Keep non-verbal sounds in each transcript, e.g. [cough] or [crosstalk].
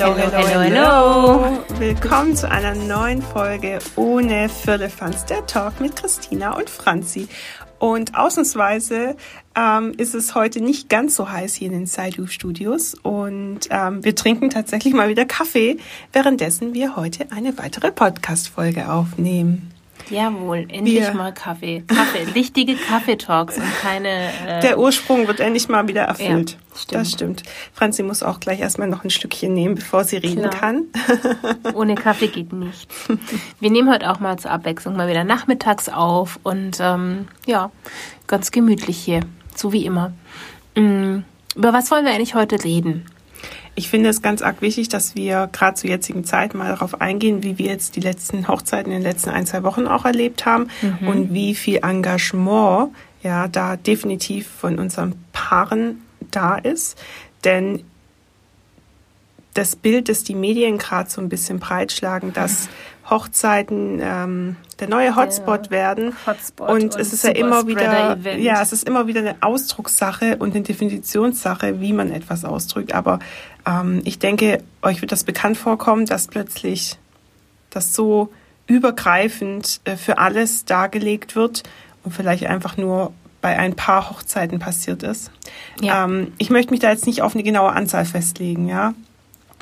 Hello, hello, hello, hello. Willkommen zu einer neuen Folge ohne Firlefanz, der Talk mit Christina und Franzi. Und ausnahmsweise ähm, ist es heute nicht ganz so heiß hier in den Saidu Studios und ähm, wir trinken tatsächlich mal wieder Kaffee, währenddessen wir heute eine weitere Podcast-Folge aufnehmen. Jawohl, endlich wir, mal Kaffee. Kaffee, [laughs] richtige Kaffeetalks und keine. Äh, der Ursprung wird endlich mal wieder erfüllt. Ja, stimmt. Das stimmt. Franzi muss auch gleich erstmal noch ein Stückchen nehmen, bevor sie reden Klar. kann. [laughs] Ohne Kaffee geht nichts. Wir nehmen heute auch mal zur Abwechslung mal wieder nachmittags auf und ähm, ja, ganz gemütlich hier, so wie immer. Mhm. Über was wollen wir eigentlich heute reden? Ich finde es ganz arg wichtig, dass wir gerade zur jetzigen Zeit mal darauf eingehen, wie wir jetzt die letzten Hochzeiten in den letzten ein, zwei Wochen auch erlebt haben mhm. und wie viel Engagement ja da definitiv von unseren Paaren da ist. Denn das Bild, das die Medien gerade so ein bisschen breitschlagen, dass Hochzeiten ähm, der neue Hotspot ja, werden. Hotspot und, und es ist ja immer wieder, ja, es ist immer wieder eine Ausdruckssache und eine Definitionssache, wie man etwas ausdrückt. Aber ähm, ich denke, euch wird das bekannt vorkommen, dass plötzlich das so übergreifend äh, für alles dargelegt wird und vielleicht einfach nur bei ein paar Hochzeiten passiert ist. Ja. Ähm, ich möchte mich da jetzt nicht auf eine genaue Anzahl festlegen, ja.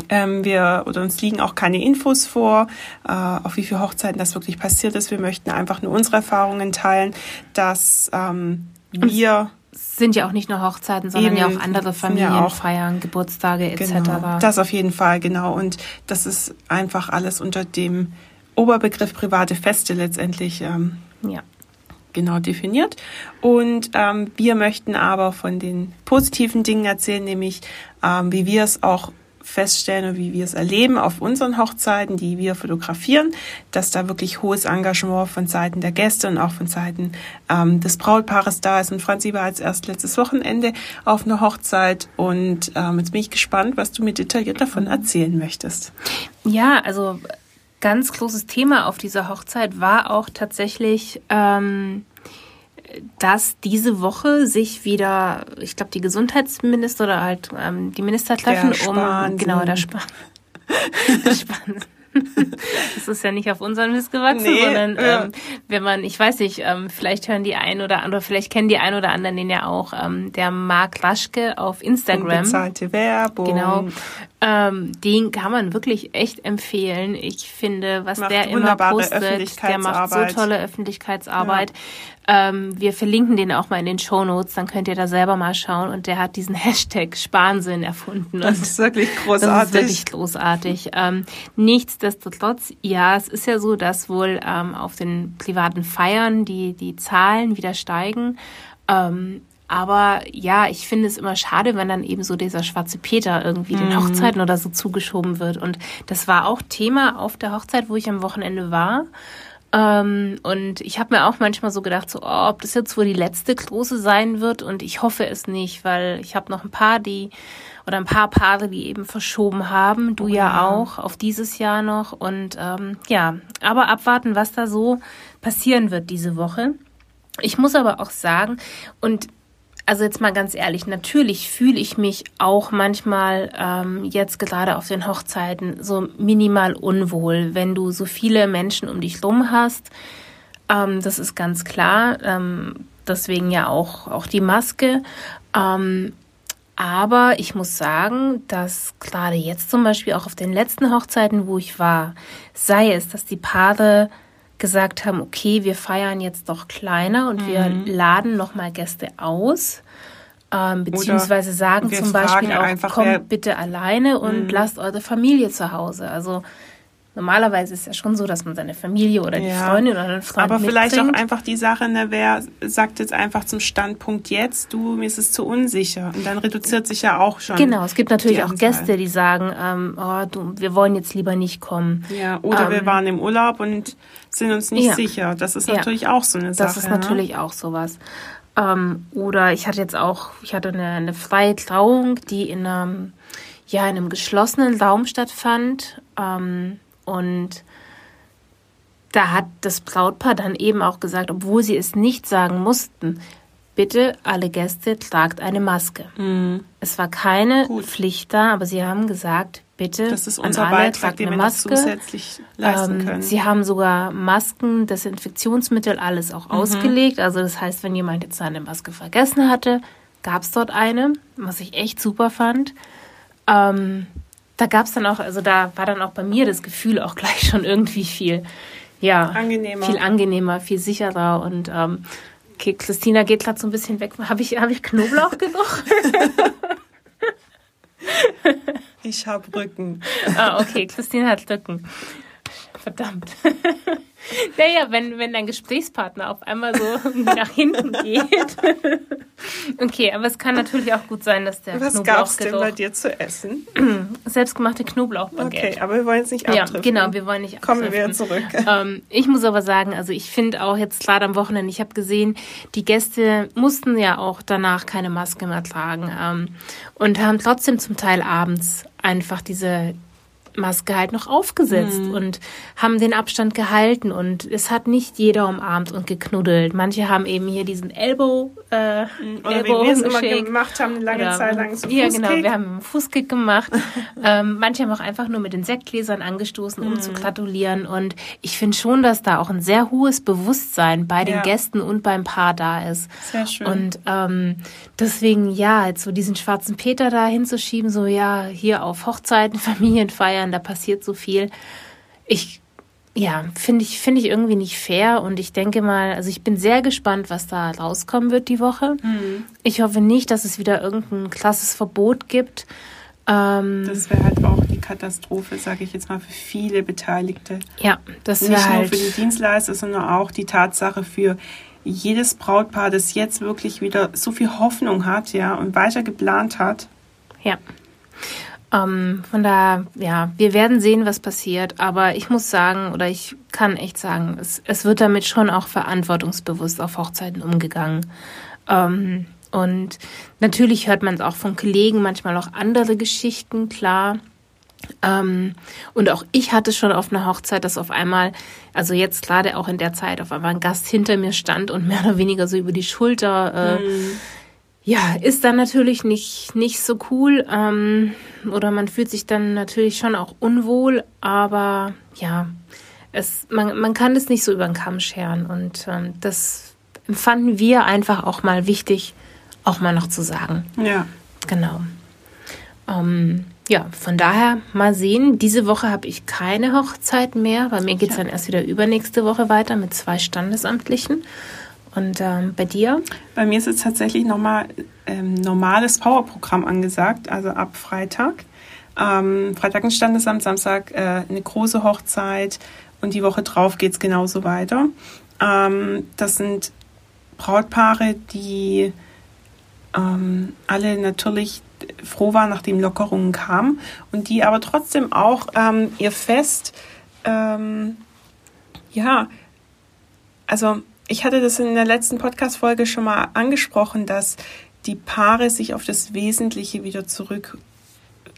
Ähm, wir oder uns liegen auch keine Infos vor, äh, auf wie viele Hochzeiten das wirklich passiert ist. Wir möchten einfach nur unsere Erfahrungen teilen, dass ähm, wir sind ja auch nicht nur Hochzeiten, sondern Eben, ja auch andere Familienfeiern, ja Geburtstage etc. Genau, das auf jeden Fall, genau. Und das ist einfach alles unter dem Oberbegriff private Feste letztendlich ähm, ja. genau definiert. Und ähm, wir möchten aber von den positiven Dingen erzählen, nämlich ähm, wie wir es auch feststellen und wie wir es erleben auf unseren Hochzeiten, die wir fotografieren, dass da wirklich hohes Engagement von Seiten der Gäste und auch von Seiten ähm, des Brautpaares da ist. Und Franzi war jetzt erst letztes Wochenende auf einer Hochzeit und ähm, jetzt bin ich gespannt, was du mir detailliert davon erzählen möchtest. Ja, also ganz großes Thema auf dieser Hochzeit war auch tatsächlich ähm, dass diese Woche sich wieder, ich glaube, die Gesundheitsminister oder halt ähm, die Minister treffen, um genau der Spahn. [laughs] der Spahn. das ist ja nicht auf unseren Mist gewachsen, nee, sondern ja. ähm, wenn man, ich weiß nicht, ähm, vielleicht hören die ein oder andere, vielleicht kennen die ein oder anderen den ja auch, ähm, der Marc Raschke auf Instagram. Unbezahlte Werbung. Genau. Ähm, den kann man wirklich echt empfehlen. Ich finde, was macht der immer postet, der macht so tolle Öffentlichkeitsarbeit. Ja. Ähm, wir verlinken den auch mal in den Show Notes, dann könnt ihr da selber mal schauen. Und der hat diesen [laughs] Hashtag Spahnsinn erfunden. Das ist wirklich großartig. [laughs] Das ist wirklich großartig. Ähm, nichtsdestotrotz, ja, es ist ja so, dass wohl ähm, auf den privaten Feiern die, die Zahlen wieder steigen. Ähm, aber ja, ich finde es immer schade, wenn dann eben so dieser schwarze Peter irgendwie mhm. den Hochzeiten oder so zugeschoben wird. Und das war auch Thema auf der Hochzeit, wo ich am Wochenende war. Ähm, und ich habe mir auch manchmal so gedacht, so, oh, ob das jetzt wohl die letzte große sein wird. Und ich hoffe es nicht, weil ich habe noch ein paar, die oder ein paar Paare, die eben verschoben haben. Du oh, ja, ja auch auf dieses Jahr noch. Und ähm, ja, aber abwarten, was da so passieren wird diese Woche. Ich muss aber auch sagen, und also jetzt mal ganz ehrlich, natürlich fühle ich mich auch manchmal ähm, jetzt gerade auf den Hochzeiten so minimal unwohl, wenn du so viele Menschen um dich rum hast. Ähm, das ist ganz klar. Ähm, deswegen ja auch, auch die Maske. Ähm, aber ich muss sagen, dass gerade jetzt zum Beispiel auch auf den letzten Hochzeiten, wo ich war, sei es, dass die Paare gesagt haben, okay, wir feiern jetzt doch kleiner und mhm. wir laden nochmal Gäste aus. Ähm, beziehungsweise sagen zum Beispiel auch, kommt bitte alleine und mhm. lasst eure Familie zu Hause. Also Normalerweise ist es ja schon so, dass man seine Familie oder die ja, Freundin oder den Freund Aber vielleicht auch einfach die Sache, ne, wer sagt jetzt einfach zum Standpunkt jetzt, du, mir ist es zu unsicher. Und dann reduziert sich ja auch schon. Genau, es gibt natürlich auch Gäste, die sagen, ähm, oh, du, wir wollen jetzt lieber nicht kommen. Ja, oder ähm, wir waren im Urlaub und sind uns nicht ja. sicher. Das ist natürlich ja. auch so eine Sache. Das ist natürlich ne? auch sowas. Ähm, oder ich hatte jetzt auch, ich hatte eine, eine freie Trauung, die in einem, ja, in einem geschlossenen Raum stattfand. Ähm, und da hat das Brautpaar dann eben auch gesagt, obwohl sie es nicht sagen mussten, bitte alle Gäste tragt eine Maske. Mhm. Es war keine Gut. Pflicht da, aber sie haben gesagt, bitte. Das ist unser Beitrag, den wir Maske. zusätzlich leisten ähm, können. Sie haben sogar Masken, Desinfektionsmittel, alles auch mhm. ausgelegt. Also das heißt, wenn jemand jetzt seine Maske vergessen hatte, gab es dort eine, was ich echt super fand. Ähm, da gab es dann auch, also da war dann auch bei mir das Gefühl auch gleich schon irgendwie viel, ja, angenehmer. viel angenehmer, viel sicherer und ähm, okay, Christina geht gerade so ein bisschen weg. Habe ich, hab ich Knoblauch genug? ich habe Rücken. ah, okay, Christina hat Rücken. Verdammt. Naja, wenn, wenn dein Gesprächspartner auf einmal so [laughs] nach hinten geht. okay, aber es kann natürlich auch gut sein, dass der Was Knoblauch gab's denn bei dir zu essen? [clears throat] Selbstgemachte Knoblauchbaguette. Okay, aber wir wollen jetzt nicht abtreffen. Ja, genau, wir wollen nicht abtreffen. Kommen wir wieder zurück. Ähm, ich muss aber sagen, also ich finde auch jetzt gerade am Wochenende, ich habe gesehen, die Gäste mussten ja auch danach keine Maske mehr tragen ähm, und haben trotzdem zum Teil abends einfach diese Maske halt noch aufgesetzt mhm. und haben den Abstand gehalten und es hat nicht jeder umarmt und geknuddelt. Manche haben eben hier diesen Elbow äh, mhm. Oder wie wir es immer gemacht haben, eine lange Oder, Zeit lang so Ja, genau, wir haben einen Fußkick gemacht. [laughs] ähm, manche haben auch einfach nur mit den Sektgläsern angestoßen, um mhm. zu gratulieren und ich finde schon, dass da auch ein sehr hohes Bewusstsein bei den ja. Gästen und beim Paar da ist. Sehr schön. Und ähm, deswegen, ja, jetzt so diesen schwarzen Peter da hinzuschieben, so ja, hier auf Hochzeiten, [laughs] Familienfeiern, da passiert so viel. Ich, ja, finde ich, finde ich irgendwie nicht fair und ich denke mal, also ich bin sehr gespannt, was da rauskommen wird die Woche. Mhm. Ich hoffe nicht, dass es wieder irgendein krasses Verbot gibt. Ähm, das wäre halt auch die Katastrophe, sage ich jetzt mal, für viele Beteiligte. Ja, das wäre Nicht halt nur für die Dienstleister, sondern auch die Tatsache für jedes Brautpaar, das jetzt wirklich wieder so viel Hoffnung hat, ja, und weiter geplant hat. Ja. Ähm, von daher, ja, wir werden sehen, was passiert. Aber ich muss sagen, oder ich kann echt sagen, es, es wird damit schon auch verantwortungsbewusst auf Hochzeiten umgegangen. Ähm, und natürlich hört man es auch von Kollegen, manchmal auch andere Geschichten, klar. Ähm, und auch ich hatte schon auf einer Hochzeit, dass auf einmal, also jetzt gerade auch in der Zeit, auf einmal ein Gast hinter mir stand und mehr oder weniger so über die Schulter äh, mhm ja, ist dann natürlich nicht, nicht so cool. Ähm, oder man fühlt sich dann natürlich schon auch unwohl, aber ja, es, man, man kann es nicht so über den Kamm scheren. Und ähm, das empfanden wir einfach auch mal wichtig, auch mal noch zu sagen. Ja. Genau. Ähm, ja, von daher mal sehen. Diese Woche habe ich keine Hochzeit mehr. Bei mir geht es ja. dann erst wieder übernächste Woche weiter mit zwei Standesamtlichen. Und ähm, bei dir? Bei mir ist jetzt tatsächlich nochmal ähm, normales Powerprogramm angesagt, also ab Freitag. Ähm, Freitag ein Standesamt, Samstag äh, eine große Hochzeit und die Woche drauf geht es genauso weiter. Ähm, das sind Brautpaare, die ähm, alle natürlich froh waren, nachdem Lockerungen kamen und die aber trotzdem auch ähm, ihr Fest, ähm, ja, also ich hatte das in der letzten Podcast-Folge schon mal angesprochen, dass die Paare sich auf das Wesentliche wieder zurück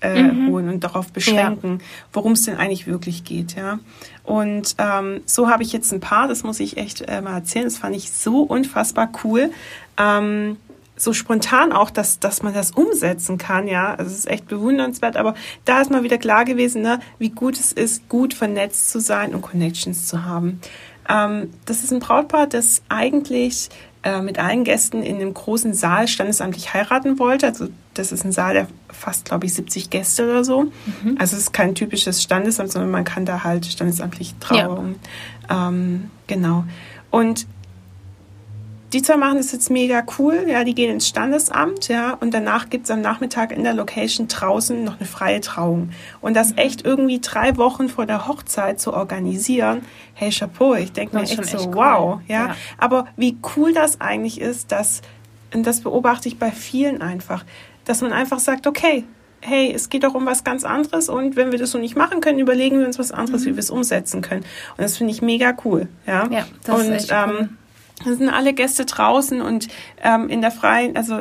äh, mhm. holen und darauf beschränken, ja. worum es denn eigentlich wirklich geht, ja. Und ähm, so habe ich jetzt ein Paar, das muss ich echt äh, mal erzählen, das fand ich so unfassbar cool. Ähm, so spontan auch, dass, dass man das umsetzen kann, ja. Also es ist echt bewundernswert, aber da ist mal wieder klar gewesen, ne, wie gut es ist, gut vernetzt zu sein und Connections zu haben. Ähm, das ist ein Brautpaar, das eigentlich äh, mit allen Gästen in einem großen Saal standesamtlich heiraten wollte. Also das ist ein Saal, der fast, glaube ich, 70 Gäste oder so. Mhm. Also es ist kein typisches Standesamt, sondern man kann da halt standesamtlich trauen. Ja. Ähm, genau. Und die zwei machen das jetzt mega cool. Ja, die gehen ins Standesamt, ja, und danach gibt's am Nachmittag in der Location draußen noch eine freie Trauung. Und das echt irgendwie drei Wochen vor der Hochzeit zu organisieren, hey, Chapeau, ich denke mir echt so, echt cool. wow, ja? ja. Aber wie cool das eigentlich ist, dass, und das beobachte ich bei vielen einfach, dass man einfach sagt, okay, hey, es geht doch um was ganz anderes und wenn wir das so nicht machen können, überlegen wir uns was anderes, mhm. wie wir es umsetzen können. Und das finde ich mega cool, ja. Ja, das und, ist echt cool. ähm, da sind alle Gäste draußen und ähm, in der freien, also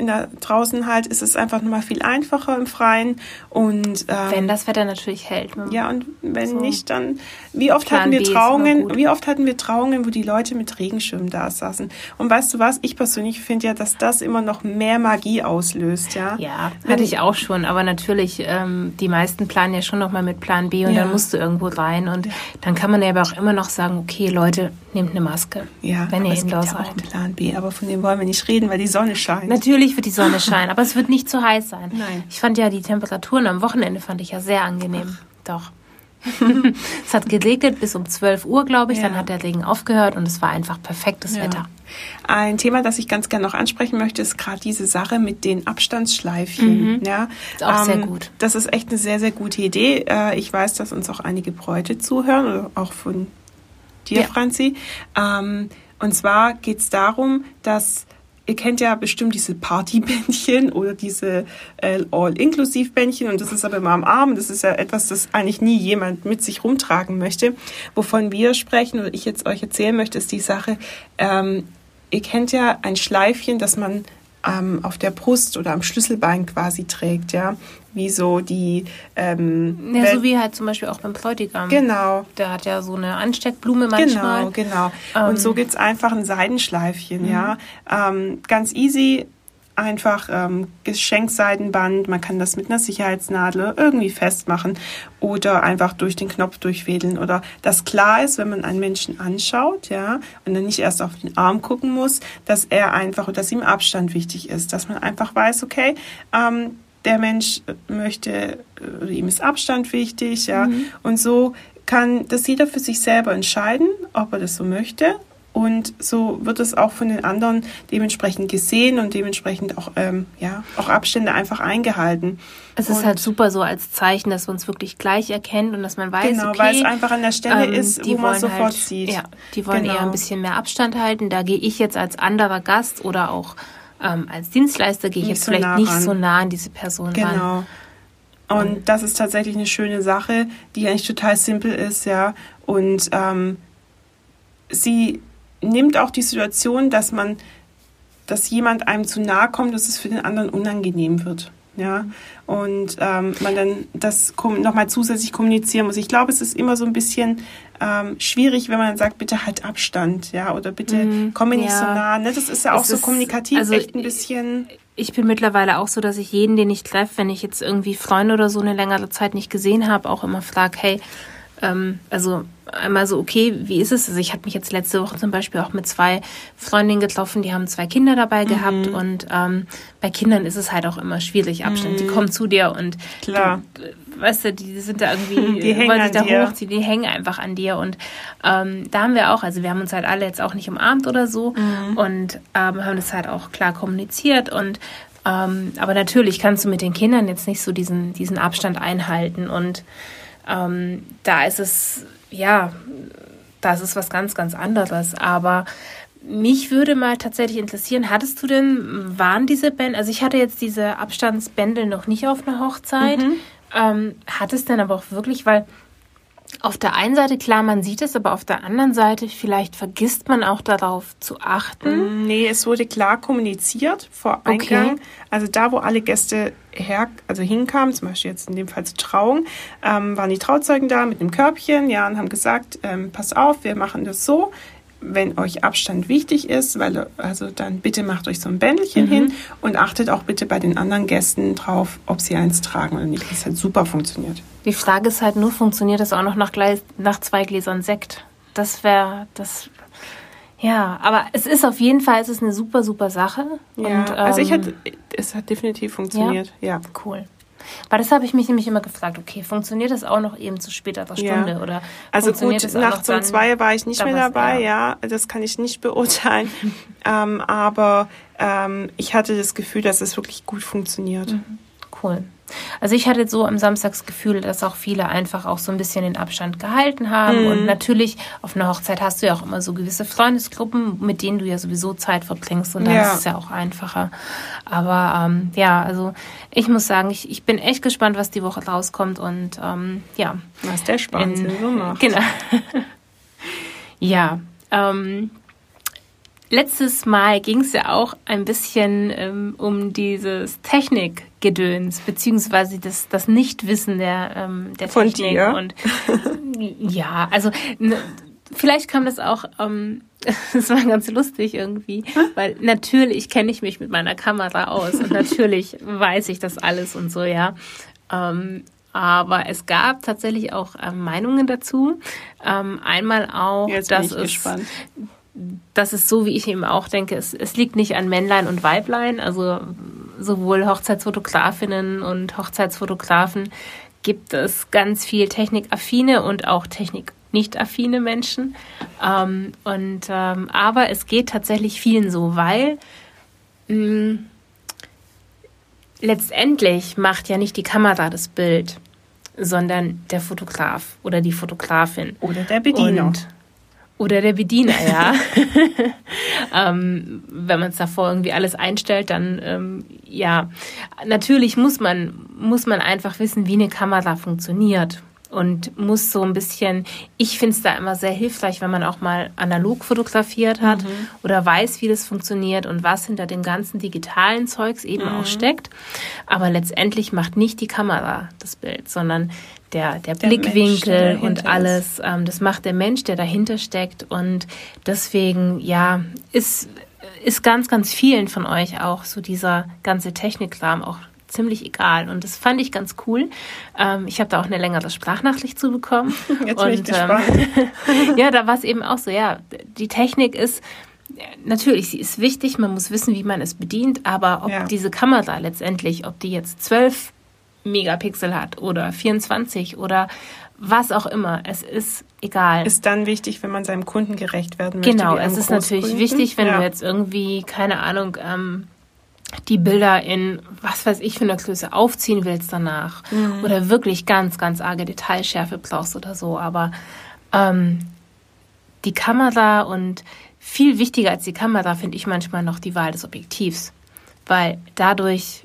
in der draußen halt ist es einfach nochmal viel einfacher im Freien und ähm, wenn das Wetter natürlich hält. Ne? Ja und wenn so. nicht, dann wie oft Plan hatten wir Trauungen? Wie oft hatten wir Trauungen, wo die Leute mit Regenschirmen da saßen? Und weißt du was? Ich persönlich finde ja, dass das immer noch mehr Magie auslöst, ja. Ja, wenn, hatte ich auch schon, aber natürlich ähm, die meisten planen ja schon nochmal mit Plan B und ja. dann musst du irgendwo rein und dann kann man ja aber auch immer noch sagen, okay Leute, nehmt eine Maske. Ja. Wenn ihr indoors ja seid. Plan B, aber von dem wollen wir nicht reden, weil die Sonne scheint. Natürlich wird die Sonne [laughs] scheinen, aber es wird nicht zu heiß sein. Nein. Ich fand ja die Temperaturen am Wochenende fand ich ja sehr angenehm. Doch. [laughs] es hat geregnet bis um 12 Uhr, glaube ich. Ja. Dann hat der Regen aufgehört und es war einfach perfektes ja. Wetter. Ein Thema, das ich ganz gerne noch ansprechen möchte, ist gerade diese Sache mit den Abstandsschleifchen. Mhm. Ja, ist auch ähm, sehr gut. Das ist echt eine sehr, sehr gute Idee. Äh, ich weiß, dass uns auch einige Bräute zuhören, auch von dir, ja. Franzi. Ähm, und zwar geht es darum, dass ihr kennt ja bestimmt diese Partybändchen [laughs] oder diese äh, All-Inclusive-Bändchen und das ist aber immer am Arm. Das ist ja etwas, das eigentlich nie jemand mit sich rumtragen möchte. Wovon wir sprechen oder ich jetzt euch erzählen möchte, ist die Sache, ähm, ihr kennt ja ein Schleifchen, das man ähm, auf der Brust oder am Schlüsselbein quasi trägt, ja wie so die. Ähm, ja, so wie halt zum Beispiel auch beim Bräutigam. Genau. Der hat ja so eine Ansteckblume manchmal. Genau, genau. Ähm, und so gibt's einfach ein Seidenschleifchen, mhm. ja. Ähm, ganz easy. Einfach ähm, Geschenkseidenband, man kann das mit einer Sicherheitsnadel irgendwie festmachen oder einfach durch den Knopf durchfädeln oder das klar ist, wenn man einen Menschen anschaut, ja, und dann nicht erst auf den Arm gucken muss, dass er einfach oder dass ihm Abstand wichtig ist, dass man einfach weiß, okay, ähm, der Mensch möchte, oder ihm ist Abstand wichtig, ja. Mhm. Und so kann das jeder für sich selber entscheiden, ob er das so möchte. Und so wird es auch von den anderen dementsprechend gesehen und dementsprechend auch, ähm, ja, auch Abstände einfach eingehalten. Es ist und halt super so als Zeichen, dass man es wirklich gleich erkennt und dass man weiß, genau, okay, weil es einfach an der Stelle ähm, ist, wo man sofort halt, sieht. Ja, die wollen genau. eher ein bisschen mehr Abstand halten. Da gehe ich jetzt als anderer Gast oder auch ähm, als Dienstleister gehe ich nicht jetzt so vielleicht nah nicht so nah an diese Person genau. ran. Genau. Und das ist tatsächlich eine schöne Sache, die eigentlich total simpel ist, ja. Und ähm, sie nimmt auch die Situation, dass man, dass jemand einem zu nahe kommt, dass es für den anderen unangenehm wird. Ja, und ähm, man dann das nochmal zusätzlich kommunizieren muss. Ich glaube, es ist immer so ein bisschen ähm, schwierig, wenn man sagt, bitte halt Abstand, ja, oder bitte mm, komm mir ja. nicht so nah. Ne? Das ist ja auch es so kommunikativ also echt ein bisschen. Ich bin mittlerweile auch so, dass ich jeden, den ich treffe, wenn ich jetzt irgendwie Freunde oder so eine längere Zeit nicht gesehen habe, auch immer frage, hey, ähm, also einmal so, okay, wie ist es? Also ich hatte mich jetzt letzte Woche zum Beispiel auch mit zwei Freundinnen getroffen, die haben zwei Kinder dabei mhm. gehabt und ähm, bei Kindern ist es halt auch immer schwierig, Abstand. Mhm. Die kommen zu dir und Klar. Du, weißt du, die sind da irgendwie, [laughs] die wollen sich da dir. hochziehen, die hängen einfach an dir und ähm, da haben wir auch, also wir haben uns halt alle jetzt auch nicht umarmt oder so mhm. und ähm, haben das halt auch klar kommuniziert und ähm, aber natürlich kannst du mit den Kindern jetzt nicht so diesen, diesen Abstand einhalten und ähm, da ist es, ja, das ist was ganz, ganz anderes. Aber mich würde mal tatsächlich interessieren, hattest du denn, waren diese Bändel, also ich hatte jetzt diese Abstandsbändel noch nicht auf einer Hochzeit. Mhm. Ähm, hat es denn aber auch wirklich, weil auf der einen Seite, klar, man sieht es, aber auf der anderen Seite, vielleicht vergisst man auch darauf zu achten. Mm, nee, es wurde klar kommuniziert vor Eingang. Okay. Also da, wo alle Gäste her, also hinkamen, zum Beispiel jetzt in dem Fall zur Trauung, ähm, waren die Trauzeugen da mit einem Körbchen, ja, und haben gesagt, ähm, pass auf, wir machen das so wenn euch Abstand wichtig ist, weil also dann bitte macht euch so ein Bändelchen mhm. hin und achtet auch bitte bei den anderen Gästen drauf, ob sie eins tragen oder nicht. Das hat super funktioniert. Die Frage ist halt nur, funktioniert das auch noch nach, nach zwei Gläsern Sekt? Das wäre das. Ja, aber es ist auf jeden Fall, es ist eine super, super Sache. Ja, und, ähm, also ich hatte, es hat definitiv funktioniert. Ja, ja. cool. Weil das habe ich mich nämlich immer gefragt, okay, funktioniert das auch noch eben zu späterer Stunde? Ja. Oder also gut, nachts um zwei war ich nicht mehr dabei, ja. ja. das kann ich nicht beurteilen. [laughs] ähm, aber ähm, ich hatte das Gefühl, dass es wirklich gut funktioniert. Mhm. Cool. Also ich hatte so am Samstag das Gefühl, dass auch viele einfach auch so ein bisschen den Abstand gehalten haben. Mhm. Und natürlich auf einer Hochzeit hast du ja auch immer so gewisse Freundesgruppen, mit denen du ja sowieso Zeit verbringst. Und dann ja. ist es ja auch einfacher. Aber ähm, ja, also ich muss sagen, ich, ich bin echt gespannt, was die Woche rauskommt. Und ähm, ja. Was der Spaß so macht. [laughs] Genau. ja. Ähm, letztes Mal ging es ja auch ein bisschen ähm, um dieses Technikgedöns, beziehungsweise das, das Nichtwissen der, ähm, der Von Technik. dir? Und [laughs] ja, also ne, vielleicht kam das auch, ähm, [laughs] das war ganz lustig irgendwie, weil natürlich kenne ich mich mit meiner Kamera aus und natürlich weiß ich das alles und so, ja. Ähm, aber es gab tatsächlich auch ähm, Meinungen dazu. Ähm, einmal auch, Jetzt dass es gespannt. Das ist so, wie ich eben auch denke, es, es liegt nicht an Männlein und Weiblein, also sowohl Hochzeitsfotografinnen und Hochzeitsfotografen gibt es ganz viel technikaffine und auch technik nicht affine Menschen. Ähm, und ähm, aber es geht tatsächlich vielen so, weil mh, letztendlich macht ja nicht die Kamera das Bild, sondern der Fotograf oder die Fotografin. Oder der Bediener. Und, oder der Bediener, ja. [laughs] ähm, wenn man es davor irgendwie alles einstellt, dann ähm, ja, natürlich muss man muss man einfach wissen, wie eine Kamera funktioniert und muss so ein bisschen. Ich finde es da immer sehr hilfreich, wenn man auch mal analog fotografiert hat oder weiß, wie das funktioniert und was hinter dem ganzen digitalen Zeugs eben auch steckt. Aber letztendlich macht nicht die Kamera das Bild, sondern der, der, Der Mensch, Blickwinkel der und alles. Ähm, das macht der Mensch, der dahinter steckt. Und deswegen, ja, ist, ist ganz, ganz vielen von euch auch so dieser ganze Technikkram auch ziemlich egal. Und das fand ich ganz cool. Ähm, ich habe da auch eine längere Sprachnachricht zu bekommen. [laughs] Jetzt bin ich und, gespannt. Ähm, [laughs] ja, da war es eben auch so, ja, die Technik ist natürlich, sie ist wichtig, man muss wissen, wie man es bedient, aber ob Ja. diese Kamera letztendlich, ob die jetzt 12 Megapixel hat oder 24 oder was auch immer, es ist egal. Ist dann wichtig, wenn man seinem Kunden gerecht werden möchte. Genau, es ist natürlich wichtig, wenn ja. du jetzt irgendwie, keine Ahnung, ähm, die Bilder in was weiß ich für eine Größe aufziehen willst danach Mhm. oder wirklich ganz, ganz arge Detailschärfe brauchst oder so. Aber ähm, die Kamera und viel wichtiger als die Kamera finde ich manchmal noch die Wahl des Objektivs, weil dadurch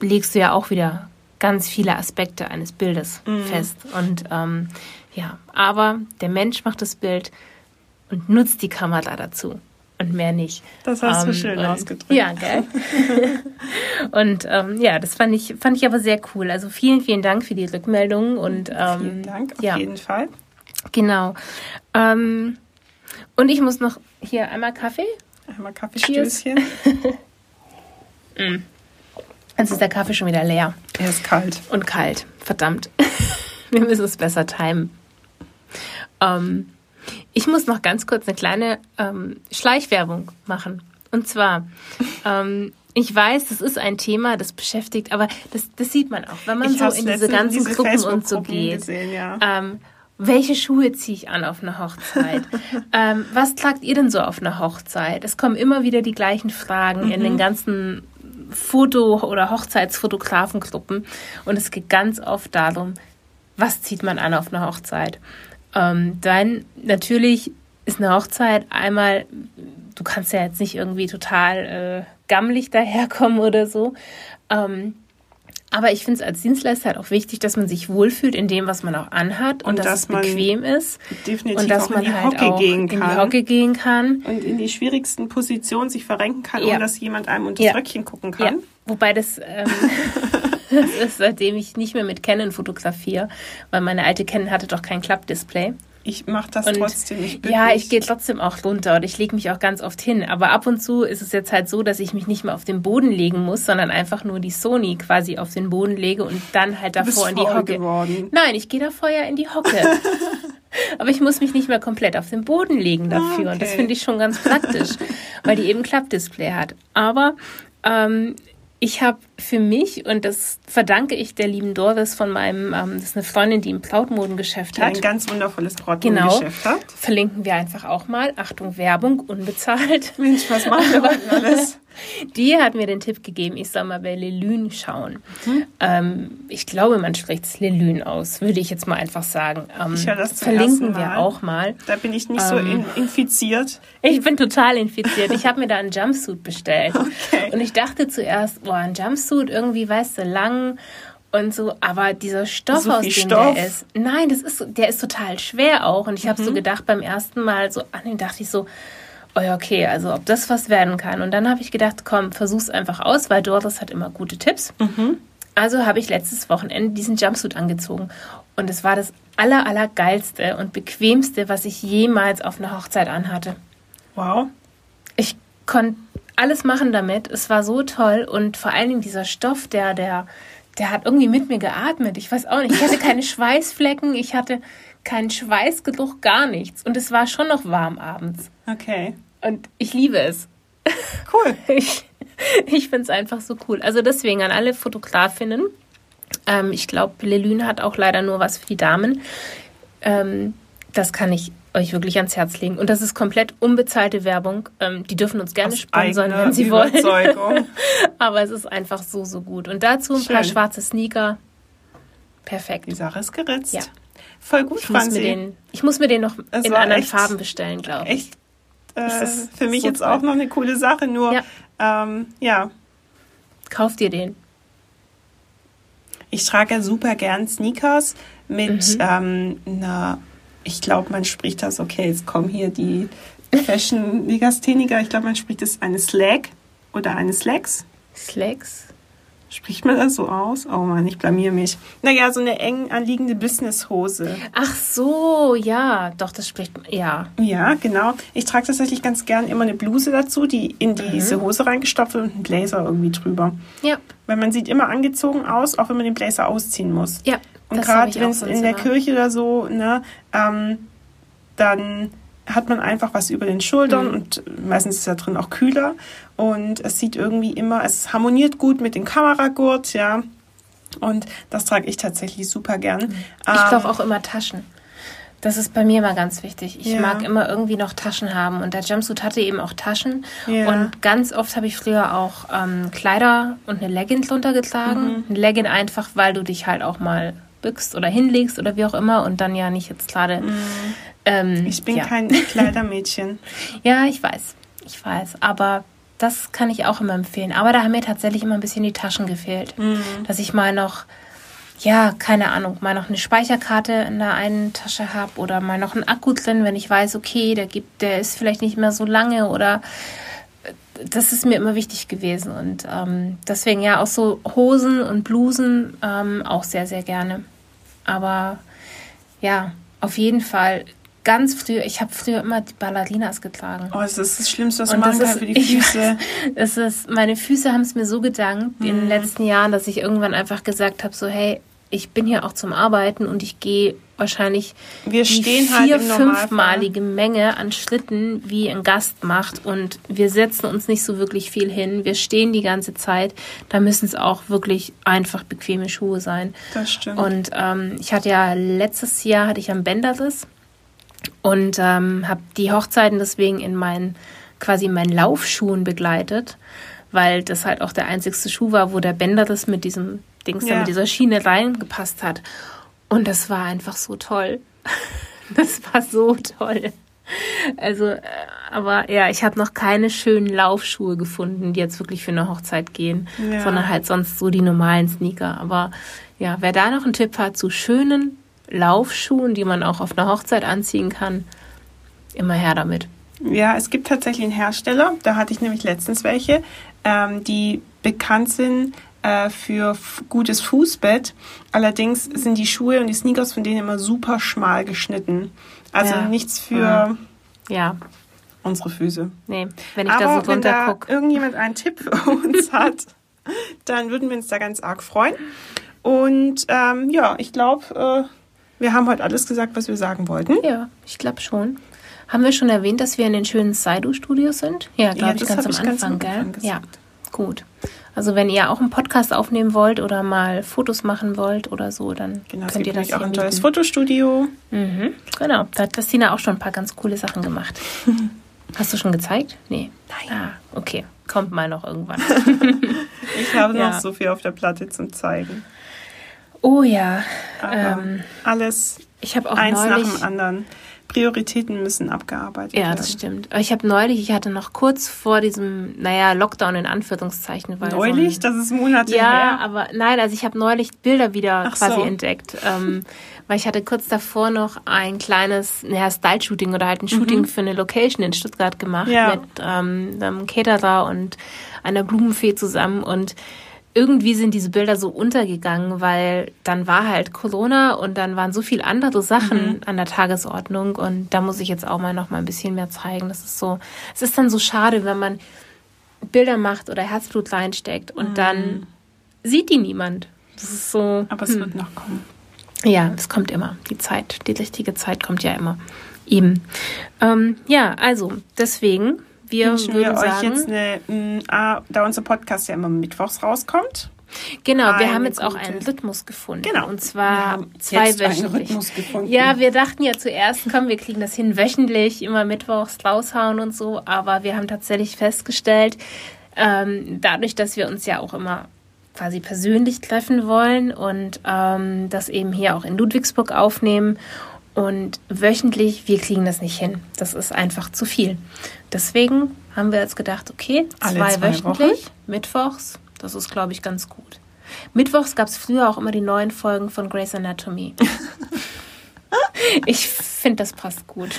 legst du ja auch wieder ganz viele Aspekte eines Bildes Mhm. fest. Und ähm, ja, aber der Mensch macht das Bild und nutzt die Kamera dazu und mehr nicht. Das hast du Ähm, schön und, ausgedrückt. Ja, gell? [laughs] und ähm, ja, das fand ich, fand ich aber sehr cool. Also vielen, vielen Dank für die Rückmeldungen und ähm, Vielen Dank, auf ja, jeden Fall. genau. Ähm, und ich muss noch hier einmal Kaffee. Einmal Kaffeestößchen. [laughs] Jetzt ist der Kaffee schon wieder leer Er ist kalt. und kalt. Verdammt. [laughs] Wir müssen es besser timen. Ähm, ich muss noch ganz kurz eine kleine ähm, Schleichwerbung machen. Und zwar, ähm, ich weiß, das ist ein Thema, das beschäftigt, aber das, das sieht man auch, wenn man Ich so in diese letztens in ganzen diese Gruppen und so geht. gesehen, ja. Ähm, welche Schuhe ziehe ich an auf einer Hochzeit? [laughs] ähm, was tragt ihr denn so auf einer Hochzeit? Es kommen immer wieder die gleichen Fragen in Mhm. den ganzen Foto- oder Hochzeitsfotografengruppen. Und es geht ganz oft darum, was zieht man an auf einer Hochzeit? Ähm, dann natürlich ist eine Hochzeit einmal, du kannst ja jetzt nicht irgendwie total äh, gammelig daherkommen oder so. Ähm, aber ich finde es als Dienstleister halt auch wichtig, dass man sich wohlfühlt in dem, was man auch anhat und, Und dass, dass es man bequem ist Definitiv und dass auch in man die halt Hocke auch gehen in die kann. Hocke gehen kann. und in die schwierigsten Positionen sich verrenken kann, Ja. ohne dass jemand einem unter das Ja. Röckchen gucken Ja, kann. wobei das, ähm, [laughs] das ist, seitdem ich nicht mehr mit Canon fotografiere, weil meine alte Canon hatte doch kein Klappdisplay. Ich mache das Und trotzdem. Ich ja, ich gehe trotzdem auch runter und ich lege mich auch ganz oft hin. Aber ab und zu ist es jetzt halt so, dass ich mich nicht mehr auf den Boden legen muss, sondern einfach nur die Sony quasi auf den Boden lege und dann halt davor in die Hocke. geworden. Nein, ich gehe davor ja in die Hocke. [laughs] Aber ich muss mich nicht mehr komplett auf den Boden legen dafür. Und das Okay. finde ich schon ganz praktisch, weil die eben Klappdisplay hat. Aber ähm, ich habe für mich, und das verdanke ich der lieben Doris von meinem, ähm, das ist eine Freundin, die im Brautmodengeschäft Die hat. ein ganz wundervolles Genau. Brautmodengeschäft hat. Verlinken wir einfach auch mal. Achtung, Werbung, unbezahlt. Mensch, was machen wir heute alles? [laughs] Die hat mir den Tipp gegeben, ich soll mal bei Lelune schauen. Ähm, ich glaube, man spricht es Lelune aus, würde ich jetzt mal einfach sagen. Ähm, Ich höre das zum verlinken wir auch mal. Da bin ich nicht so Ähm. in, infiziert. Ich bin total infiziert. Ich habe mir da einen Jumpsuit bestellt. Okay. Und ich dachte zuerst, boah, ein Jumpsuit irgendwie, weißt du, lang und so, aber dieser Stoff, So aus dem Stoff. der ist, nein, das ist, so- der ist total schwer auch. Und ich habe Mhm. so gedacht, beim ersten Mal so an den dachte ich so, oh ja, okay, also ob das was werden kann. Und dann habe ich gedacht, komm, versuch's einfach aus, weil Doris hat immer gute Tipps. Mhm. Also habe ich letztes Wochenende diesen Jumpsuit angezogen. Und es war das aller, aller geilste und bequemste, was ich jemals auf einer Hochzeit anhatte. Wow. Ich konnte alles machen damit. Es war so toll und vor allen Dingen dieser Stoff, der, der, der hat irgendwie mit mir geatmet. Ich weiß auch nicht. Ich hatte keine [laughs] Schweißflecken, ich hatte keinen Schweißgeruch, gar nichts. Und es war schon noch warm abends. Okay. Und ich liebe es. Cool. [laughs] Ich, ich finde es einfach so cool. Also deswegen an alle Fotografinnen. Ähm, ich glaube, Lelune hat auch leider nur was für die Damen. Ähm, das kann ich euch wirklich ans Herz legen. Und das ist komplett unbezahlte Werbung. Ähm, die dürfen uns gerne Aus sponsern, wenn sie wollen. [laughs] Aber es ist einfach so, so gut. Und dazu ein paar Schön. schwarze Sneaker. Perfekt. Die Sache ist geritzt. Ja. Voll gut, Ich muss, mir den, ich muss mir den noch Es in anderen echt- Farben bestellen, glaube ich. Echt äh, Das ist für mich so jetzt toll. auch noch eine coole Sache. Nur, Ja. ähm, ja, Kauf dir den. ich trage ja super gern Sneakers mit Mhm. ähm, einer, ich glaube, man spricht das, okay, jetzt kommen hier die Fashion-Legastheniker, ich glaube, man spricht das eine Slag oder eine Slacks. Slacks. Spricht man das so aus? Oh Mann, ich blamier mich. Naja, so eine eng anliegende Businesshose. Ach so, ja. Doch, das spricht. Ja. Ja, genau. Ich trage tatsächlich ganz gern immer eine Bluse dazu, die in diese Mhm. Hose reingestopft wird und einen Blazer irgendwie drüber. Ja. Weil man sieht immer angezogen aus, auch wenn man den Blazer ausziehen muss. Ja. Und gerade wenn es in der immer. Kirche oder so, ne, ähm, dann hat man einfach was über den Schultern Mhm. und meistens ist da drin auch kühler und es sieht irgendwie immer, es harmoniert gut mit dem Kameragurt, ja. Und das trage ich tatsächlich super gern. Ich Ähm, brauche auch immer Taschen. Das ist bei mir immer ganz wichtig. Ich Ja. mag immer irgendwie noch Taschen haben. Und der Jumpsuit hatte eben auch Taschen. Ja. Und ganz oft habe ich früher auch ähm, Kleider und eine Legging drunter getragen. Mhm. Ein Legging einfach, weil du dich halt auch mal bückst oder hinlegst oder wie auch immer und dann ja nicht jetzt gerade. Ähm, Mhm. Ich bin ja. kein [laughs] Kleidermädchen. Ja, ich weiß. Ich weiß. Aber das kann ich auch immer empfehlen. Aber da haben mir tatsächlich immer ein bisschen die Taschen gefehlt. Dass ich mal noch, ja, keine Ahnung, mal noch eine Speicherkarte in der einen Tasche habe oder mal noch einen Akku drin, wenn ich weiß, okay, der gibt, der ist vielleicht nicht mehr so lange oder äh, das ist mir immer wichtig gewesen. Und ähm, deswegen ja auch so Hosen und Blusen ähm, auch sehr, sehr gerne. Aber ja, auf jeden Fall ganz früher, ich habe früher immer die Ballerinas getragen. Oh, das ist das Schlimmste, was Und man machen kann ist- für die [laughs] ich Füße. Es ist, meine Füße haben es mir so gedankt in Mhm. den letzten Jahren, dass ich irgendwann einfach gesagt habe, so hey, ich bin hier auch zum Arbeiten und ich gehe wahrscheinlich Wir die stehen halt vier, Normalfall. fünfmalige Menge an Schritten, wie ein Gast macht und wir setzen uns nicht so wirklich viel hin. Wir stehen die ganze Zeit. Da müssen es auch wirklich einfach bequeme Schuhe sein. Das stimmt. Und ähm, ich hatte ja letztes Jahr hatte ich am Bänderriss und ähm, habe die Hochzeiten deswegen in meinen quasi in meinen Laufschuhen begleitet, weil das halt auch der einzigste Schuh war, wo der Bänderriss mit diesem Dings, Ja. mit dieser Schiene reingepasst hat. Und das war einfach so toll. [laughs] Das war so toll. Also, äh, aber ja, ich habe noch keine schönen Laufschuhe gefunden, die jetzt wirklich für eine Hochzeit gehen, Ja. sondern halt sonst so die normalen Sneaker. Aber ja, wer da noch einen Tipp hat zu schönen Laufschuhen, die man auch auf einer Hochzeit anziehen kann, immer her damit. Ja, es gibt tatsächlich einen Hersteller, da hatte ich nämlich letztens welche, ähm, die bekannt sind äh, für gutes Fußbett. Allerdings sind die Schuhe und die Sneakers von denen immer super schmal geschnitten. Also Ja. nichts für Ja, unsere Füße. nee, wenn ich Aber da so wenn drunter da gucke. irgendjemand einen Tipp für [laughs] uns hat, dann würden wir uns da ganz arg freuen. Und ähm, ja, ich glaube, äh, wir haben heute alles gesagt, was wir sagen wollten. Ja, ich glaube schon. Haben wir schon erwähnt, dass wir in den schönen Saidu-Studios sind? Ja, glaube Ja, ich, ganz am ich Anfang, ganz am gell? Anfang gesagt. ja, gut. Also wenn ihr auch einen Podcast aufnehmen wollt oder mal Fotos machen wollt oder so, dann Genau, könnt ihr das auch ein tolles. Fotostudio. Mhm, genau, da hat Christina auch schon ein paar ganz coole Sachen gemacht. [laughs] Hast du schon gezeigt? Nee. Nein. Ah, okay. Kommt mal noch irgendwann. [laughs] Ich habe Ja. noch so viel auf der Platte zum Zeigen. Oh ja. Ähm, alles ich habe auch eins neulich. nach dem anderen. Prioritäten müssen abgearbeitet werden. Ja, das stimmt. Ich habe neulich, ich hatte noch kurz vor diesem, naja, Lockdown in Anführungszeichen. Weil neulich? So ein, das ist Monate ja, her. Ja, aber nein, also ich habe neulich Bilder wieder Ach quasi so. entdeckt. Ähm, [laughs] weil ich hatte kurz davor noch ein kleines, naja, Style-Shooting oder halt ein Shooting mhm. für eine Location in Stuttgart gemacht ja. mit ähm, einem Caterer und einer Blumenfee zusammen und irgendwie sind diese Bilder so untergegangen, weil dann war halt Corona und dann waren so viele andere Sachen mhm. an der Tagesordnung und da muss ich jetzt auch mal noch mal ein bisschen mehr zeigen. Das ist so, es ist dann so schade, wenn man Bilder macht oder Herzblut reinsteckt und mhm. dann sieht die niemand. Das ist so. Aber es hm. wird noch kommen. Ja, es kommt immer. Die Zeit, die richtige Zeit kommt ja immer. Eben. Ähm, ja, also deswegen wir wünschen wir euch sagen, jetzt eine, mh, da unser Podcast ja immer mittwochs rauskommt. Genau, wir haben jetzt auch einen Rhythmus gefunden. Genau. Und zwar zwei wöchentlich. Ja, wir dachten ja zuerst, komm, wir kriegen das hin wöchentlich, immer mittwochs raushauen und so. Aber wir haben tatsächlich festgestellt, ähm, dadurch, dass wir uns ja auch immer quasi persönlich treffen wollen und ähm, das eben hier auch in Ludwigsburg aufnehmen und wöchentlich, wir kriegen das nicht hin. Das ist einfach zu viel. Deswegen haben wir jetzt gedacht, okay, zwei, zwei wöchentlich, Wochen. mittwochs, das ist, glaube ich, ganz gut. Mittwochs gab es früher auch immer die neuen Folgen von Grey's Anatomy. [laughs] ich finde, das passt gut.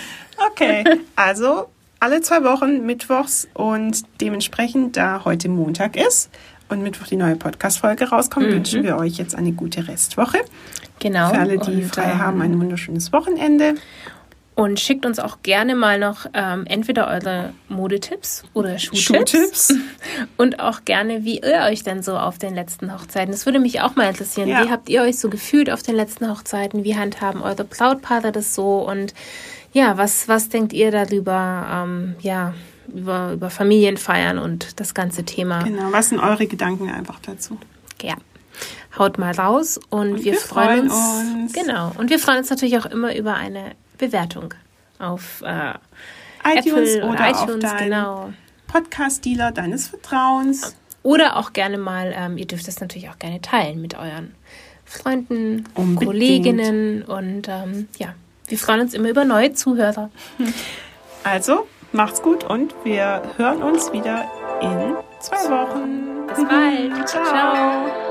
Okay, also alle zwei Wochen mittwochs und dementsprechend, da heute Montag ist und Mittwoch die neue Podcast-Folge rauskommt, mhm. wünschen wir euch jetzt eine gute Restwoche. Genau. Für alle, die und, frei ähm, haben, ein wunderschönes Wochenende. Und schickt uns auch gerne mal noch ähm, entweder eure Modetipps oder Schuhtipps. Schuhtipps. [laughs] Und auch gerne, wie ihr euch denn so auf den letzten Hochzeiten. Das würde mich auch mal interessieren. Ja. Wie habt ihr euch so gefühlt auf den letzten Hochzeiten? Wie handhaben eure Brautpaare das so? Und ja, was, was denkt ihr darüber? Ähm, ja, über, über Familienfeiern und das ganze Thema. Genau, was sind eure Gedanken einfach dazu? Ja haut mal raus und, und wir, wir, freuen uns, uns, Genau. Und wir freuen uns natürlich auch immer über eine Bewertung auf äh, iTunes Apple oder, oder iTunes, auf genau. Podcast-Dealer deines Vertrauens. Oder auch gerne mal, ähm, ihr dürft das natürlich auch gerne teilen mit euren Freunden, Unbedingt. Kolleginnen und ähm, ja, wir freuen uns immer über neue Zuhörer. Also, macht's gut und wir hören uns wieder in zwei Wochen. Bis bald. Ciao. Ciao.